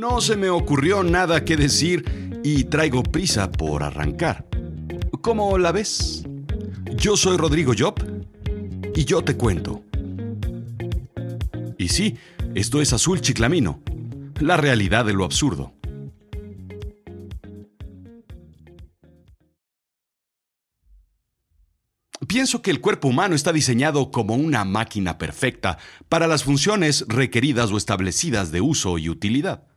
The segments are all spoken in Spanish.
No se me ocurrió nada que decir y traigo prisa por arrancar. ¿Cómo la ves? Yo soy Rodrigo Job y yo te cuento. Y sí, esto es Azul Chiclamino, la realidad de lo absurdo. Pienso que el cuerpo humano está diseñado como una máquina perfecta para las funciones requeridas o establecidas de uso y utilidad.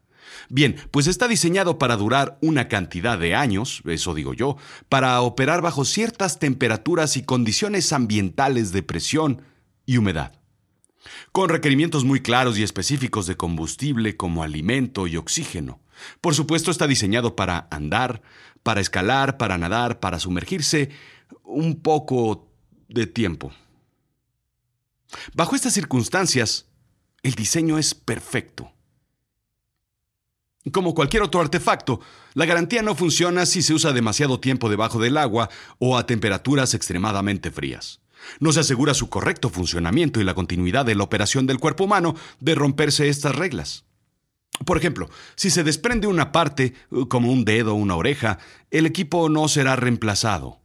Bien, pues está diseñado para durar una cantidad de años, eso digo yo, para operar bajo ciertas temperaturas y condiciones ambientales de presión y humedad. Con requerimientos muy claros y específicos de combustible como alimento y oxígeno. Por supuesto está diseñado para andar, para escalar, para nadar, para sumergirse un poco de tiempo. Bajo estas circunstancias, el diseño es perfecto. Como cualquier otro artefacto, la garantía no funciona si se usa demasiado tiempo debajo del agua o a temperaturas extremadamente frías. No se asegura su correcto funcionamiento y la continuidad de la operación del cuerpo humano de romperse estas reglas. Por ejemplo, si se desprende una parte, como un dedo o una oreja, el equipo no será reemplazado.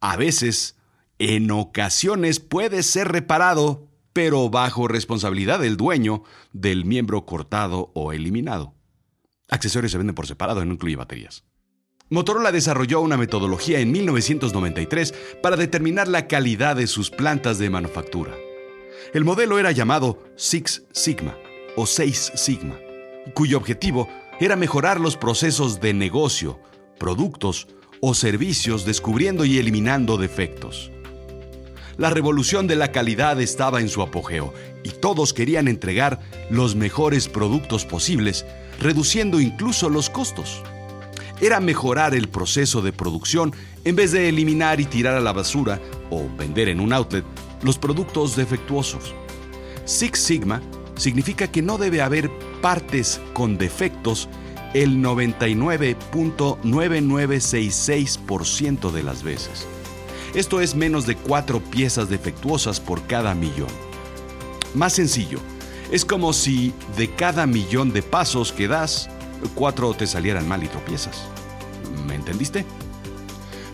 A veces, en ocasiones puede ser reparado, pero bajo responsabilidad del dueño del miembro cortado o eliminado. Accesorios se venden por separado, no incluye baterías. Motorola desarrolló una metodología en 1993 para determinar la calidad de sus plantas de manufactura. El modelo era llamado Six Sigma o 6 Sigma, cuyo objetivo era mejorar los procesos de negocio, productos o servicios descubriendo y eliminando defectos. La revolución de la calidad estaba en su apogeo todos querían entregar los mejores productos posibles reduciendo incluso los costos. Era mejorar el proceso de producción en vez de eliminar y tirar a la basura o vender en un outlet los productos defectuosos. Six Sigma significa que no debe haber partes con defectos el 99.9966% de las veces. Esto es menos de cuatro piezas defectuosas por cada millón. Más sencillo, es como si de cada millón de pasos que das, cuatro te salieran mal y tropiezas. ¿Me entendiste?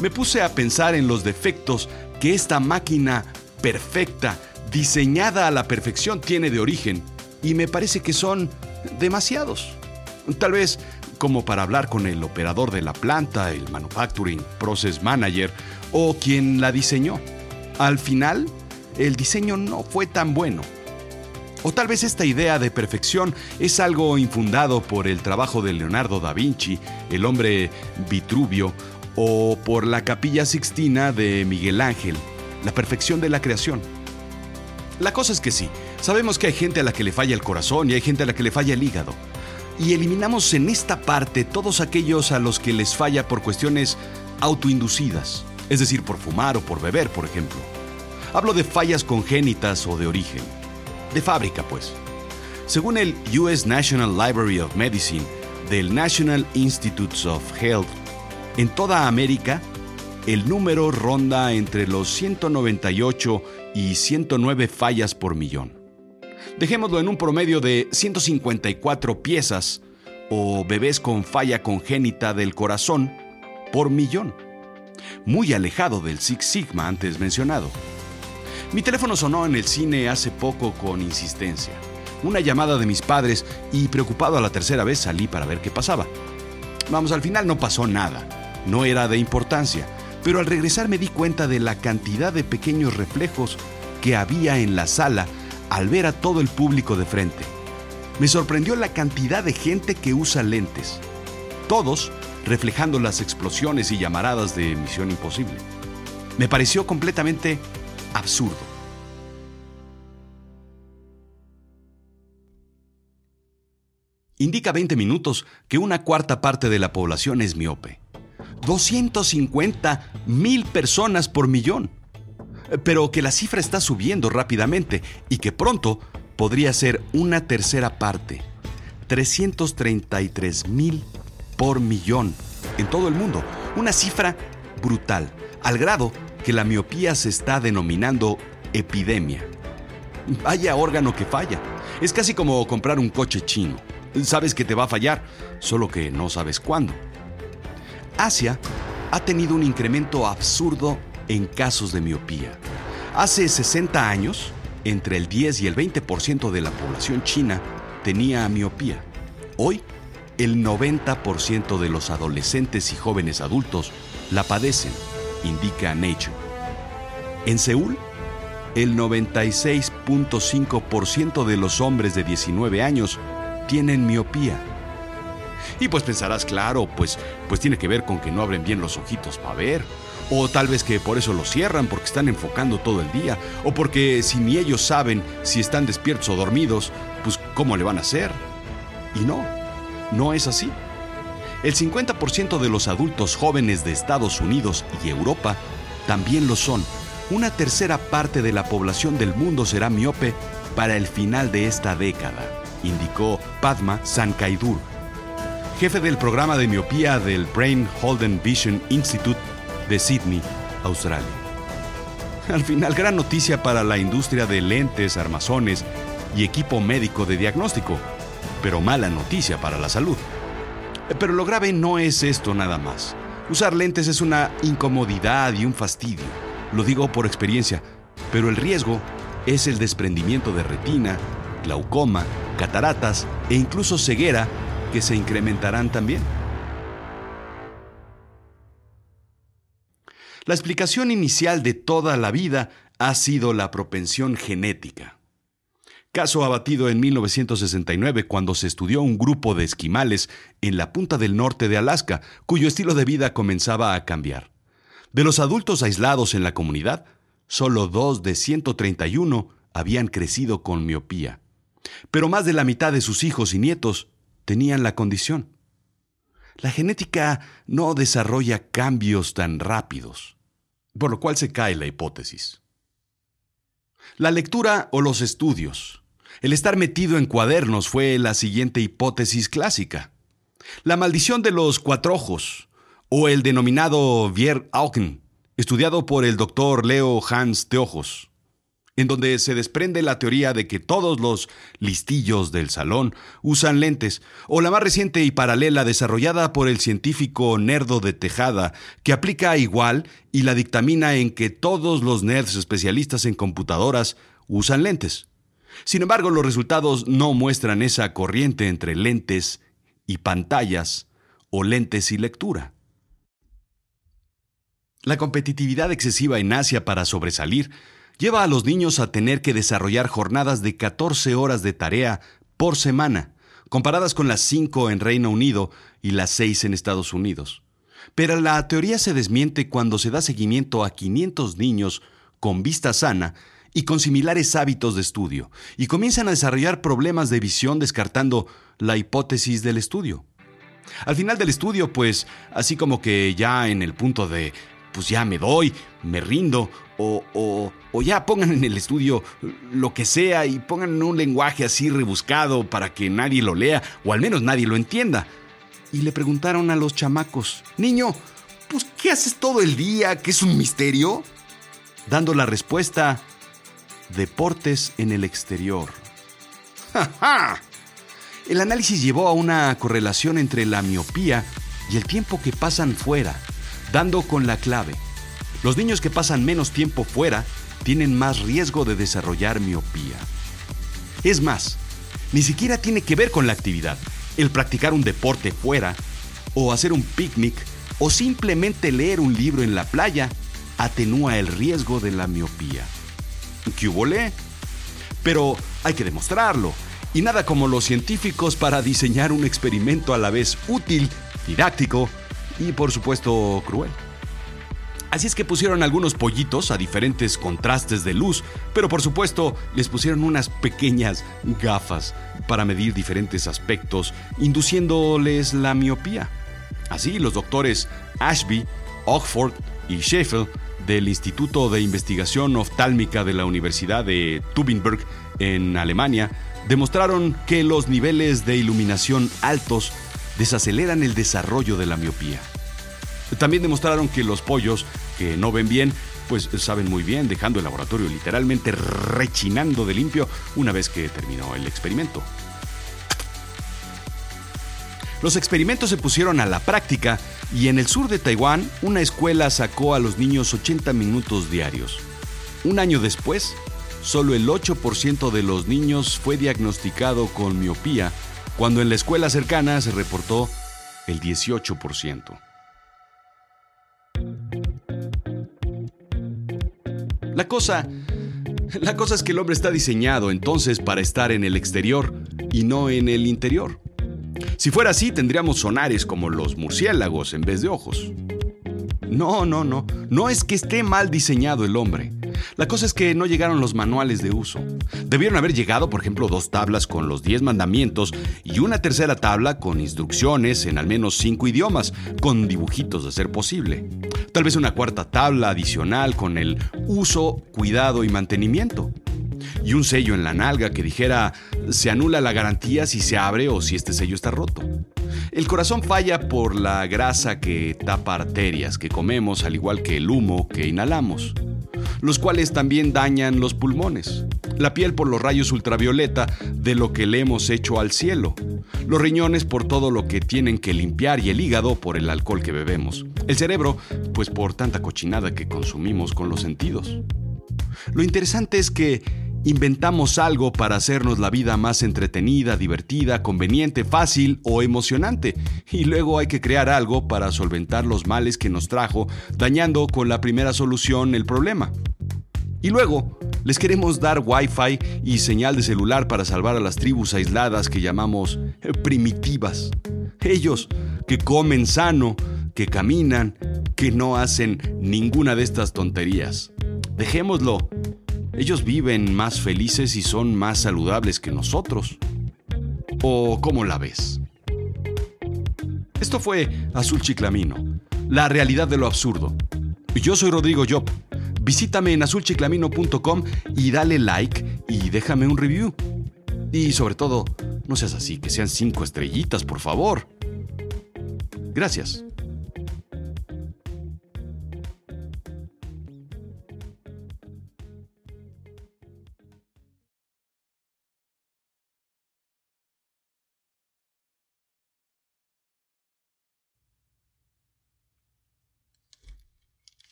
Me puse a pensar en los defectos que esta máquina perfecta, diseñada a la perfección, tiene de origen, y me parece que son demasiados. Tal vez como para hablar con el operador de la planta, el Manufacturing Process Manager o quien la diseñó. Al final, el diseño no fue tan bueno o tal vez esta idea de perfección es algo infundado por el trabajo de Leonardo da Vinci, el hombre Vitruvio, o por la capilla sixtina de Miguel Ángel, la perfección de la creación. La cosa es que sí, sabemos que hay gente a la que le falla el corazón y hay gente a la que le falla el hígado. Y eliminamos en esta parte todos aquellos a los que les falla por cuestiones autoinducidas, es decir, por fumar o por beber, por ejemplo. Hablo de fallas congénitas o de origen de fábrica, pues. Según el US National Library of Medicine del National Institutes of Health, en toda América, el número ronda entre los 198 y 109 fallas por millón. Dejémoslo en un promedio de 154 piezas o bebés con falla congénita del corazón por millón, muy alejado del Six Sigma antes mencionado. Mi teléfono sonó en el cine hace poco con insistencia. Una llamada de mis padres y preocupado a la tercera vez salí para ver qué pasaba. Vamos, al final no pasó nada. No era de importancia. Pero al regresar me di cuenta de la cantidad de pequeños reflejos que había en la sala al ver a todo el público de frente. Me sorprendió la cantidad de gente que usa lentes. Todos reflejando las explosiones y llamaradas de Misión Imposible. Me pareció completamente absurdo. Indica 20 minutos que una cuarta parte de la población es miope. 250 mil personas por millón. Pero que la cifra está subiendo rápidamente y que pronto podría ser una tercera parte. 333 mil por millón en todo el mundo. Una cifra brutal, al grado que la miopía se está denominando epidemia. Vaya órgano que falla. Es casi como comprar un coche chino. Sabes que te va a fallar, solo que no sabes cuándo. Asia ha tenido un incremento absurdo en casos de miopía. Hace 60 años, entre el 10 y el 20% de la población china tenía miopía. Hoy, el 90% de los adolescentes y jóvenes adultos la padecen, indica Nature. En Seúl, el 96.5% de los hombres de 19 años tienen miopía. Y pues pensarás, claro, pues, pues tiene que ver con que no abren bien los ojitos para ver. O tal vez que por eso los cierran, porque están enfocando todo el día. O porque si ni ellos saben si están despiertos o dormidos, pues ¿cómo le van a hacer? Y no, no es así. El 50% de los adultos jóvenes de Estados Unidos y Europa también lo son. Una tercera parte de la población del mundo será miope para el final de esta década, indicó Padma Sankaidur, jefe del programa de miopía del Brain Holden Vision Institute de Sydney, Australia. Al final, gran noticia para la industria de lentes, armazones y equipo médico de diagnóstico, pero mala noticia para la salud. Pero lo grave no es esto nada más. Usar lentes es una incomodidad y un fastidio. Lo digo por experiencia, pero el riesgo es el desprendimiento de retina, glaucoma, cataratas e incluso ceguera que se incrementarán también. La explicación inicial de toda la vida ha sido la propensión genética. Caso abatido en 1969 cuando se estudió un grupo de esquimales en la punta del norte de Alaska, cuyo estilo de vida comenzaba a cambiar. De los adultos aislados en la comunidad, solo dos de 131 habían crecido con miopía. Pero más de la mitad de sus hijos y nietos tenían la condición. La genética no desarrolla cambios tan rápidos, por lo cual se cae la hipótesis. La lectura o los estudios el estar metido en cuadernos fue la siguiente hipótesis clásica. La maldición de los cuatro ojos, o el denominado Vier Augen, estudiado por el doctor Leo Hans Teojos, en donde se desprende la teoría de que todos los listillos del salón usan lentes, o la más reciente y paralela desarrollada por el científico Nerdo de Tejada, que aplica igual y la dictamina en que todos los nerds especialistas en computadoras usan lentes. Sin embargo, los resultados no muestran esa corriente entre lentes y pantallas o lentes y lectura. La competitividad excesiva en Asia para sobresalir lleva a los niños a tener que desarrollar jornadas de 14 horas de tarea por semana, comparadas con las 5 en Reino Unido y las 6 en Estados Unidos. Pero la teoría se desmiente cuando se da seguimiento a 500 niños con vista sana y con similares hábitos de estudio, y comienzan a desarrollar problemas de visión descartando la hipótesis del estudio. Al final del estudio, pues, así como que ya en el punto de, pues ya me doy, me rindo, o, o, o ya pongan en el estudio lo que sea y pongan un lenguaje así rebuscado para que nadie lo lea, o al menos nadie lo entienda. Y le preguntaron a los chamacos, niño, pues ¿qué haces todo el día? ¿Qué es un misterio? Dando la respuesta, Deportes en el exterior. El análisis llevó a una correlación entre la miopía y el tiempo que pasan fuera, dando con la clave. Los niños que pasan menos tiempo fuera tienen más riesgo de desarrollar miopía. Es más, ni siquiera tiene que ver con la actividad. El practicar un deporte fuera, o hacer un picnic, o simplemente leer un libro en la playa, atenúa el riesgo de la miopía. ¿Qué Pero hay que demostrarlo. Y nada como los científicos para diseñar un experimento a la vez útil, didáctico y por supuesto cruel. Así es que pusieron algunos pollitos a diferentes contrastes de luz, pero por supuesto les pusieron unas pequeñas gafas para medir diferentes aspectos, induciéndoles la miopía. Así los doctores Ashby, Oxford y Sheffield del Instituto de Investigación Oftálmica de la Universidad de Tübingen en Alemania demostraron que los niveles de iluminación altos desaceleran el desarrollo de la miopía. También demostraron que los pollos que no ven bien, pues saben muy bien, dejando el laboratorio literalmente rechinando de limpio una vez que terminó el experimento. Los experimentos se pusieron a la práctica y en el sur de Taiwán una escuela sacó a los niños 80 minutos diarios. Un año después, solo el 8% de los niños fue diagnosticado con miopía, cuando en la escuela cercana se reportó el 18%. La cosa la cosa es que el hombre está diseñado entonces para estar en el exterior y no en el interior. Si fuera así, tendríamos sonares como los murciélagos en vez de ojos. No, no, no. No es que esté mal diseñado el hombre. La cosa es que no llegaron los manuales de uso. Debieron haber llegado, por ejemplo, dos tablas con los 10 mandamientos y una tercera tabla con instrucciones en al menos cinco idiomas, con dibujitos de ser posible. Tal vez una cuarta tabla adicional con el uso, cuidado y mantenimiento y un sello en la nalga que dijera se anula la garantía si se abre o si este sello está roto. El corazón falla por la grasa que tapa arterias que comemos al igual que el humo que inhalamos, los cuales también dañan los pulmones, la piel por los rayos ultravioleta de lo que le hemos hecho al cielo, los riñones por todo lo que tienen que limpiar y el hígado por el alcohol que bebemos, el cerebro pues por tanta cochinada que consumimos con los sentidos. Lo interesante es que Inventamos algo para hacernos la vida más entretenida, divertida, conveniente, fácil o emocionante. Y luego hay que crear algo para solventar los males que nos trajo, dañando con la primera solución el problema. Y luego, les queremos dar Wi-Fi y señal de celular para salvar a las tribus aisladas que llamamos eh, primitivas. Ellos, que comen sano, que caminan, que no hacen ninguna de estas tonterías. Dejémoslo ellos viven más felices y son más saludables que nosotros. ¿O cómo la ves? Esto fue Azul Chiclamino, la realidad de lo absurdo. Yo soy Rodrigo Job. Visítame en azulchiclamino.com y dale like y déjame un review. Y sobre todo, no seas así, que sean cinco estrellitas, por favor. Gracias.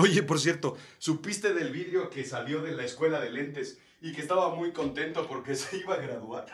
Oye, por cierto, ¿supiste del vídeo que salió de la escuela de lentes y que estaba muy contento porque se iba a graduar?